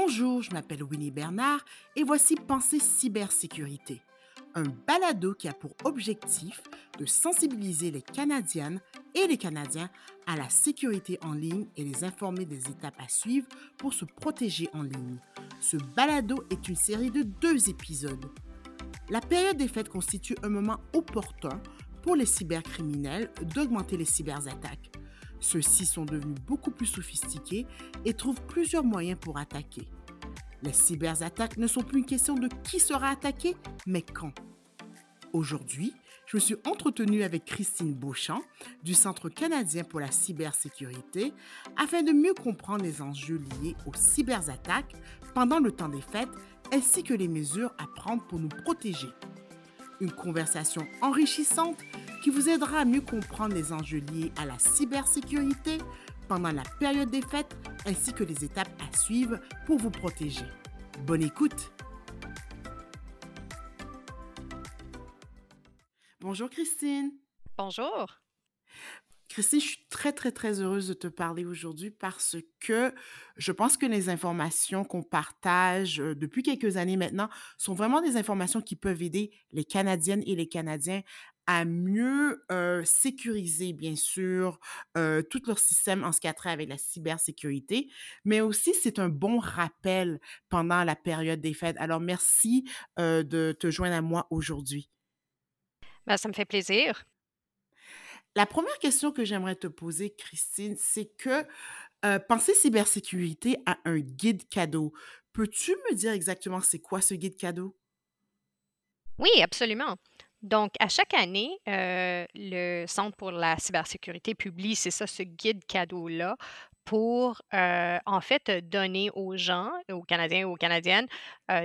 Bonjour, je m'appelle Winnie Bernard et voici Pensée cybersécurité, un balado qui a pour objectif de sensibiliser les Canadiennes et les Canadiens à la sécurité en ligne et les informer des étapes à suivre pour se protéger en ligne. Ce balado est une série de deux épisodes. La période des fêtes constitue un moment opportun pour les cybercriminels d'augmenter les cyberattaques. Ceux-ci sont devenus beaucoup plus sophistiqués et trouvent plusieurs moyens pour attaquer. Les cyberattaques ne sont plus une question de qui sera attaqué, mais quand. Aujourd'hui, je me suis entretenue avec Christine Beauchamp du Centre canadien pour la cybersécurité afin de mieux comprendre les enjeux liés aux cyberattaques pendant le temps des fêtes ainsi que les mesures à prendre pour nous protéger. Une conversation enrichissante qui vous aidera à mieux comprendre les enjeux liés à la cybersécurité pendant la période des fêtes ainsi que les étapes à suivre pour vous protéger. Bonne écoute! Bonjour Christine. Bonjour. Christine, je suis très, très, très heureuse de te parler aujourd'hui parce que je pense que les informations qu'on partage euh, depuis quelques années maintenant sont vraiment des informations qui peuvent aider les Canadiennes et les Canadiens à mieux euh, sécuriser, bien sûr, euh, tout leur système en ce qui a trait avec la cybersécurité, mais aussi c'est un bon rappel pendant la période des fêtes. Alors, merci de te joindre à moi aujourd'hui. Ben, ça me fait plaisir. La première question que j'aimerais te poser, Christine, c'est que euh, Penser cybersécurité a un guide cadeau. Peux-tu me dire exactement c'est quoi ce guide cadeau? Oui, absolument. Donc, à chaque année, euh, le Centre pour la cybersécurité publie, c'est ça, ce guide cadeau-là pour, euh, en fait, donner aux gens, aux Canadiens et aux Canadiennes,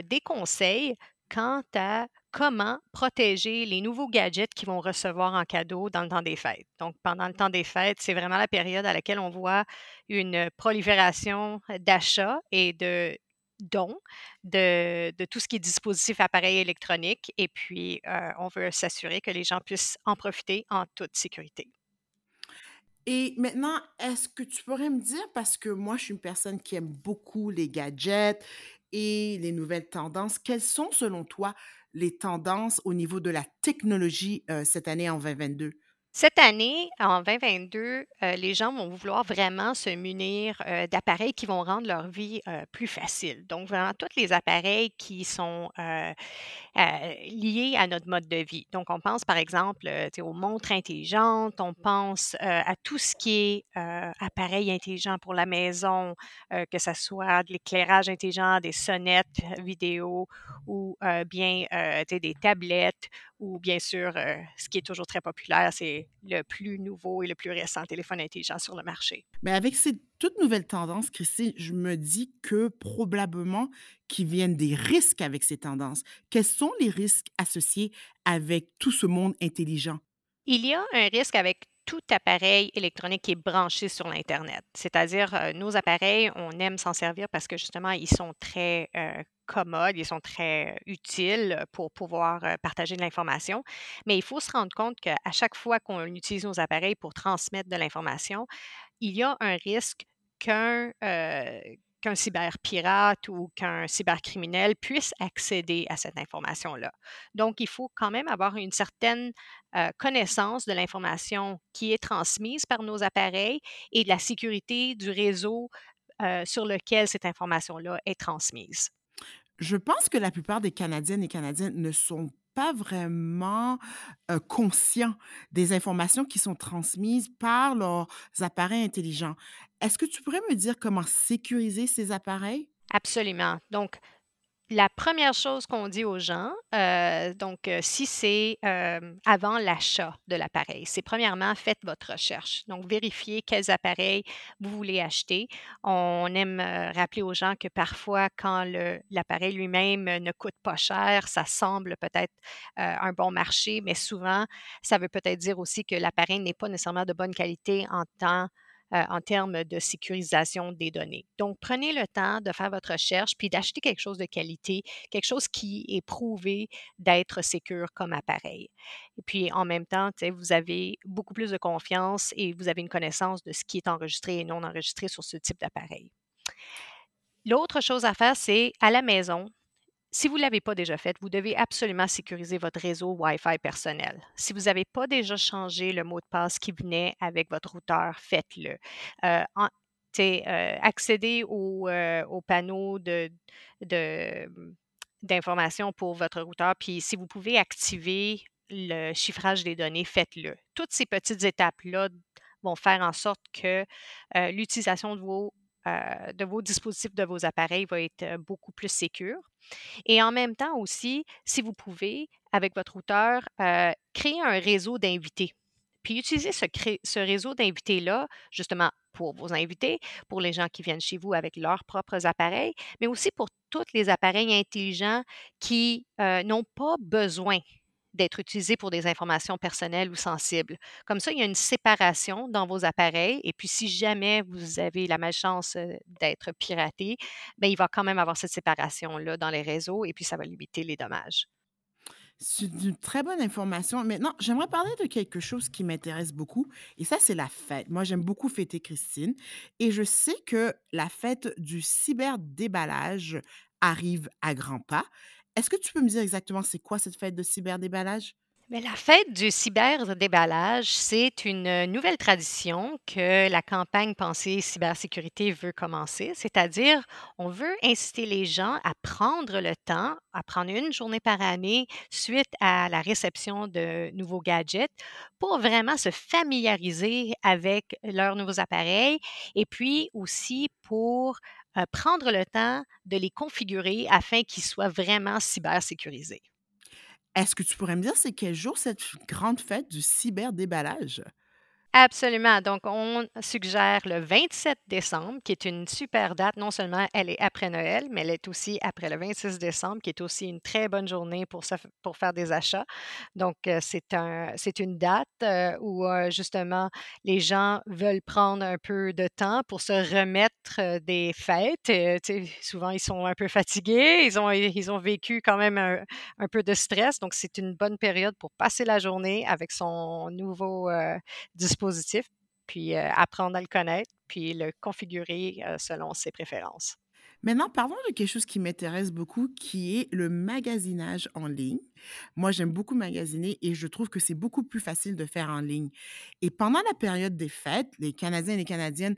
des conseils quant à comment protéger les nouveaux gadgets qu'ils vont recevoir en cadeau dans le temps des fêtes. Donc, pendant le temps des fêtes, c'est vraiment la période à laquelle on voit une prolifération d'achats et de dons de, tout ce qui est dispositif appareil électronique. Et puis, euh, on veut s'assurer que les gens puissent en profiter en toute sécurité. Et maintenant, est-ce que tu pourrais me dire, parce que moi, je suis une personne qui aime beaucoup les gadgets et les nouvelles tendances, quelles sont, selon toi, les tendances au niveau de la technologie euh, cette année en 2022? Cette année, en 2022, euh, les gens vont vouloir vraiment se munir euh, d'appareils qui vont rendre leur vie euh, plus facile. Donc, vraiment, tous les appareils qui sont liés à notre mode de vie. Donc, on pense par exemple aux montres intelligentes, on pense à tout ce qui est appareil intelligent pour la maison, que ce soit de l'éclairage intelligent, des sonnettes vidéo ou bien des tablettes ou bien sûr, ce qui est toujours très populaire, c'est le plus nouveau et le plus récent téléphone intelligent sur le marché. Mais avec ces toutes nouvelles tendances, Christine, je me dis que probablement qu'il viennent des risques avec ces tendances. Quels sont les risques associés avec tout ce monde intelligent? Il y a un risque avec tout appareil électronique qui est branché sur l'Internet. C'est-à-dire, euh, nos appareils, on aime s'en servir parce que justement, ils sont très euh, commodes, ils sont très utiles pour pouvoir euh, partager de l'information. Mais il faut se rendre compte qu'à chaque fois qu'on utilise nos appareils pour transmettre de l'information, il y a un risque qu'un qu'un cyberpirate ou qu'un cybercriminel puisse accéder à cette information-là. Donc, il faut quand même avoir une certaine euh, connaissance de l'information qui est transmise par nos appareils et de la sécurité du réseau euh, sur lequel cette information-là est transmise. Je pense que la plupart des Canadiennes et Canadiens ne sont pas vraiment conscients des informations qui sont transmises par leurs appareils intelligents. Est-ce que tu pourrais me dire comment sécuriser ces appareils? Absolument. Donc, la première chose qu'on dit aux gens, euh, donc euh, si c'est euh, avant l'achat de l'appareil, c'est premièrement, faites votre recherche. Donc, vérifiez quels appareils vous voulez acheter. On aime rappeler aux gens que parfois, quand l'appareil lui-même ne coûte pas cher, ça semble peut-être un bon marché, mais souvent, ça veut peut-être dire aussi que l'appareil n'est pas nécessairement de bonne qualité en temps euh, en termes de sécurisation des données. Donc, prenez le temps de faire votre recherche puis d'acheter quelque chose de qualité, quelque chose qui est prouvé d'être sécure comme appareil. Et puis, en même temps, vous avez beaucoup plus de confiance et vous avez une connaissance de ce qui est enregistré et non enregistré sur ce type d'appareil. L'autre chose à faire, c'est à la maison, si vous ne l'avez pas déjà fait, vous devez absolument sécuriser votre réseau Wi-Fi personnel. Si vous n'avez pas déjà changé le mot de passe qui venait avec votre routeur, faites-le. Euh, euh, accéder au, euh, au panneau de, d'informations pour votre routeur, puis si vous pouvez activer le chiffrage des données, faites-le. Toutes ces petites étapes-là vont faire en sorte que l'utilisation de vos de vos dispositifs, de vos appareils va être beaucoup plus sécure. Et en même temps aussi, si vous pouvez, avec votre routeur, créer un réseau d'invités. Puis utiliser ce, ce réseau d'invités-là, justement, pour vos invités, pour les gens qui viennent chez vous avec leurs propres appareils, mais aussi pour tous les appareils intelligents qui n'ont pas besoin d'être utilisés pour des informations personnelles ou sensibles. Comme ça, il y a une séparation dans vos appareils. Et puis, si jamais vous avez la malchance d'être piraté, bien, il va quand même avoir cette séparation-là dans les réseaux et puis ça va limiter les dommages. C'est une très bonne information. Maintenant, j'aimerais parler de quelque chose qui m'intéresse beaucoup, et ça, c'est la fête. Moi, j'aime beaucoup fêter Christine, et je sais que la fête du cyberdéballage arrive à grands pas. Est-ce que tu peux me dire exactement c'est quoi cette fête de cyberdéballage? Mais la fête du cyberdéballage, c'est une nouvelle tradition que la campagne Pensée cybersécurité veut commencer, c'est-à-dire on veut inciter les gens à prendre le temps, à prendre une journée par année suite à la réception de nouveaux gadgets pour vraiment se familiariser avec leurs nouveaux appareils et puis aussi pour euh, prendre le temps de les configurer afin qu'ils soient vraiment cybersécurisés. Est-ce que tu pourrais me dire c'est quel jour cette grande fête du cyberdéballage? Absolument. Donc, on suggère le 27 décembre, qui est une super date. Non seulement elle est après Noël, mais elle est aussi après le 26 décembre, qui est aussi une très bonne journée pour, faire des achats. Donc, euh, c'est un, une date euh, où euh, justement les gens veulent prendre un peu de temps pour se remettre des fêtes. souvent, ils sont un peu fatigués, ils ont, ils ont vécu quand même un, un peu de stress. Donc, c'est une bonne période pour passer la journée avec son nouveau dispositif positif, puis apprendre à le connaître, puis le configurer selon ses préférences. Maintenant, parlons de quelque chose qui m'intéresse beaucoup, qui est le magasinage en ligne. Moi, j'aime beaucoup magasiner et je trouve que c'est beaucoup plus facile de faire en ligne. Et pendant la période des fêtes, les Canadiens et les Canadiennes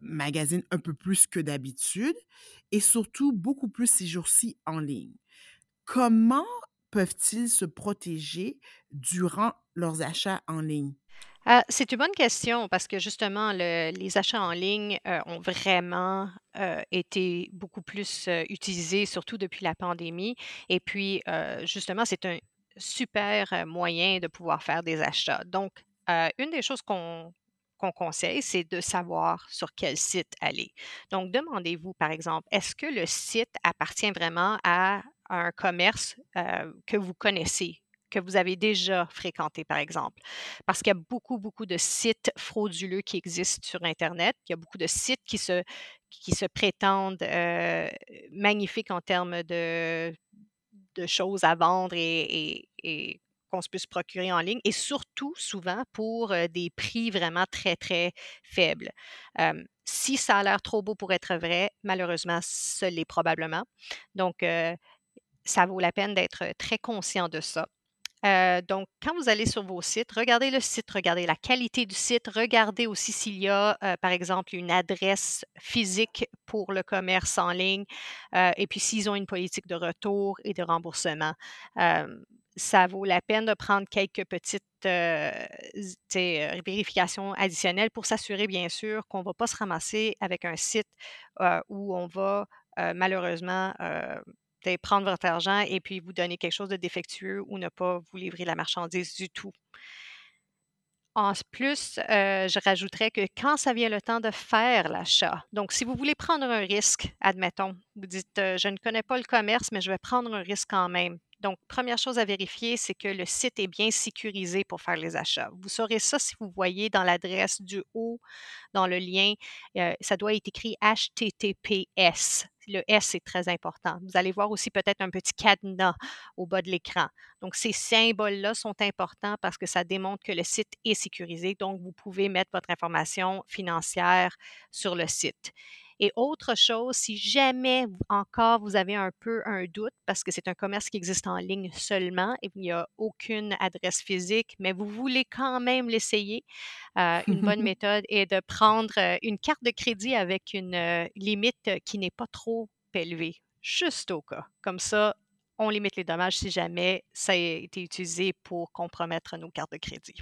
magasinent un peu plus que d'habitude et surtout beaucoup plus ces jours-ci en ligne. Comment peuvent-ils se protéger durant leurs achats en ligne? Ah, c'est une bonne question parce que justement, les achats en ligne euh, ont vraiment euh, été beaucoup plus euh, utilisés, surtout depuis la pandémie. Et puis, justement, c'est un super moyen de pouvoir faire des achats. Donc, une des choses qu'on conseille, c'est de savoir sur quel site aller. Donc, demandez-vous, par exemple, est-ce que le site appartient vraiment à un commerce que vous connaissez, que vous avez déjà fréquenté, par exemple. Parce qu'il y a beaucoup, beaucoup de sites frauduleux qui existent sur Internet. Il y a beaucoup de sites qui se, qui se prétendent euh, magnifiques en termes de, de choses à vendre et, qu'on se puisse procurer en ligne et surtout souvent pour euh, des prix vraiment très, très faibles. si ça a l'air trop beau pour être vrai, malheureusement, ce l'est probablement. Donc, euh, ça vaut la peine d'être très conscient de ça. Euh, donc, quand vous allez sur vos sites, regardez le site, regardez la qualité du site, regardez aussi s'il y a, euh, par exemple, une adresse physique pour le commerce en ligne, euh, et puis s'ils ont une politique de retour et de remboursement. ça vaut la peine de prendre quelques petites vérifications additionnelles pour s'assurer, bien sûr, qu'on ne va pas se ramasser avec un site où on va malheureusement prendre votre argent et puis vous donner quelque chose de défectueux ou ne pas vous livrer la marchandise du tout. En plus, euh, je rajouterais que quand ça vient le temps de faire l'achat, donc si vous voulez prendre un risque, admettons, vous dites euh, je ne connais pas le commerce, mais je vais prendre un risque quand même. Donc, première chose à vérifier, c'est que le site est bien sécurisé pour faire les achats. Vous saurez ça si vous voyez dans l'adresse du haut, dans le lien, euh, ça doit être écrit HTTPS. Le S est très important. Vous allez voir aussi peut-être un petit cadenas au bas de l'écran. Donc, ces symboles-là sont importants parce que ça démontre que le site est sécurisé. Donc, vous pouvez mettre votre information financière sur le site. Et autre chose, si jamais encore vous avez un peu un doute, parce que c'est un commerce qui existe en ligne seulement et il n'y a aucune adresse physique, mais vous voulez quand même l'essayer, euh, une bonne méthode est de prendre euh, une carte de crédit avec une euh, limite qui n'est pas trop élevée, juste au cas. Comme ça, on limite les dommages si jamais ça a été utilisé pour compromettre nos cartes de crédit.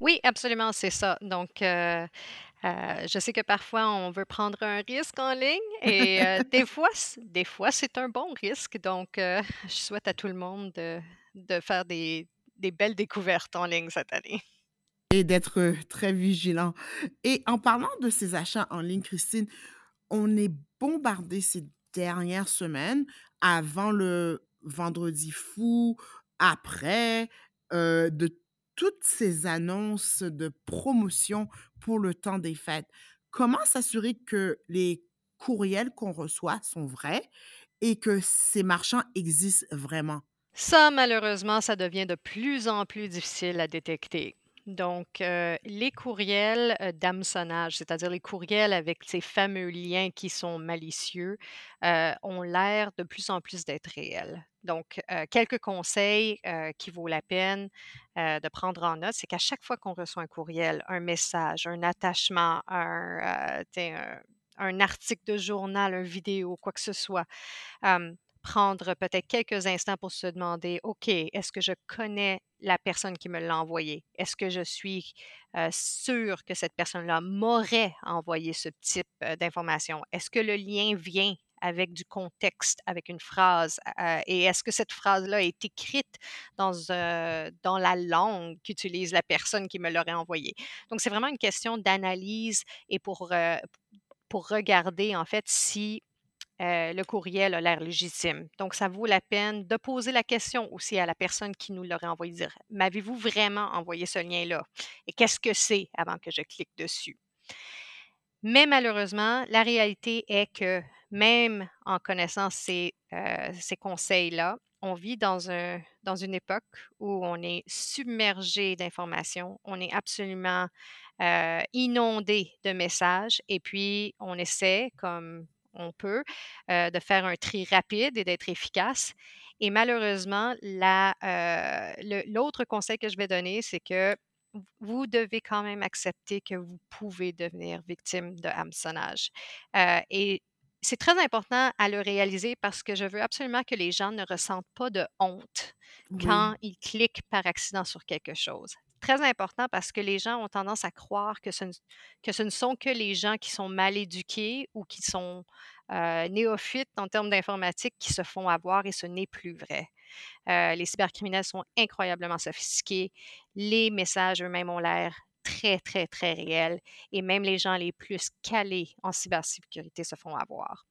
Oui, absolument, c'est ça. Donc, euh, euh, je sais que parfois on veut prendre un risque en ligne et euh, des fois, des fois c'est un bon risque. Donc, je souhaite à tout le monde de, de faire des, des belles découvertes en ligne cette année. Et d'être très vigilant. Et en parlant de ces achats en ligne, Christine, on est bombardé ces dernières semaines avant le vendredi fou, après, de toutes ces annonces de promotion pour le temps des fêtes? Comment s'assurer que les courriels qu'on reçoit sont vrais et que ces marchands existent vraiment? Ça, malheureusement, ça devient de plus en plus difficile à détecter. Donc, euh, les courriels euh, d'hameçonnage, c'est-à-dire les courriels avec ces fameux liens qui sont malicieux, euh, ont l'air de plus en plus d'être réels. Donc, quelques conseils qui vaut la peine de prendre en note, c'est qu'à chaque fois qu'on reçoit un courriel, un message, un attachement, un, article de journal, une vidéo, quoi que ce soit, prendre peut-être quelques instants pour se demander, OK, est-ce que je connais la personne qui me l'a envoyé? Est-ce que je suis sûre que cette personne-là m'aurait envoyé ce type d'information? Est-ce que le lien vient avec du contexte, avec une phrase? et est-ce que cette phrase-là est écrite dans, dans la langue qu'utilise la personne qui me l'aurait envoyé? Donc, c'est vraiment une question d'analyse et pour, pour regarder, en fait, si le courriel a l'air légitime. Donc, ça vaut la peine de poser la question aussi à la personne qui nous l'aurait envoyé, dire, m'avez-vous vraiment envoyé ce lien-là? Et qu'est-ce que c'est avant que je clique dessus? Mais malheureusement, la réalité est que même en connaissant ces, ces conseils-là, on vit dans, un, dans une époque où on est submergé d'informations, on est absolument inondé de messages et puis on essaie, comme on peut, de faire un tri rapide et d'être efficace. Et malheureusement, l'autre conseil que je vais donner, c'est que vous devez quand même accepter que vous pouvez devenir victime de hameçonnage. et c'est très important à le réaliser parce que je veux absolument que les gens ne ressentent pas de honte quand ils cliquent par accident sur quelque chose très important parce que les gens ont tendance à croire que ce, ne, que ce ne sont que les gens qui sont mal éduqués ou qui sont néophytes en termes d'informatique qui se font avoir et ce n'est plus vrai. les cybercriminels sont incroyablement sophistiqués. Les messages eux-mêmes ont l'air très, très, très réels et même les gens les plus calés en cybersécurité se font avoir.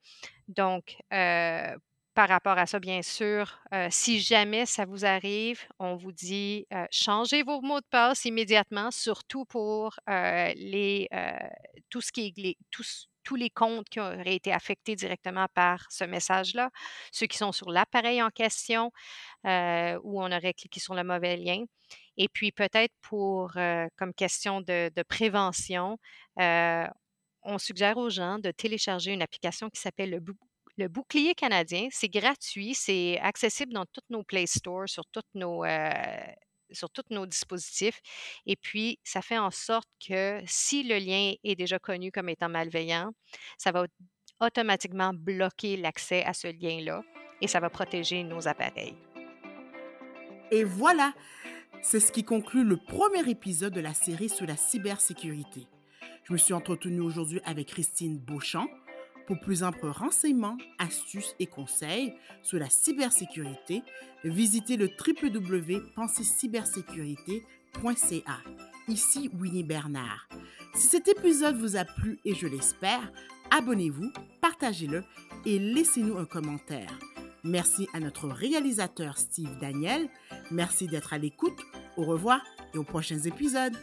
Donc, par rapport à ça, bien sûr, si jamais ça vous arrive, on vous dit changez vos mots de passe immédiatement, surtout pour les, tout ce qui est tous, tous les comptes qui auraient été affectés directement par ce message-là, ceux qui sont sur l'appareil en question, où on aurait cliqué sur le mauvais lien. Et puis peut-être pour, comme question de, prévention, on suggère aux gens de télécharger une application qui s'appelle le, bouclier canadien, c'est gratuit, c'est accessible dans tous nos Play Store, sur tous nos, euh, sur tous nos dispositifs. Et puis, ça fait en sorte que si le lien est déjà connu comme étant malveillant, ça va automatiquement bloquer l'accès à ce lien-là et ça va protéger nos appareils. Et voilà, c'est ce qui conclut le premier épisode de la série sur la cybersécurité. Je me suis entretenue aujourd'hui avec Christine Beauchamp, Pour plus amples renseignements, astuces et conseils sur la cybersécurité, visitez le www.pensercybersécurité.ca. Ici Winnie Bernard. Si cet épisode vous a plu et je l'espère, abonnez-vous, partagez-le et laissez-nous un commentaire. Merci à notre réalisateur Steve Daniel. Merci d'être à l'écoute. Au revoir et aux prochains épisodes.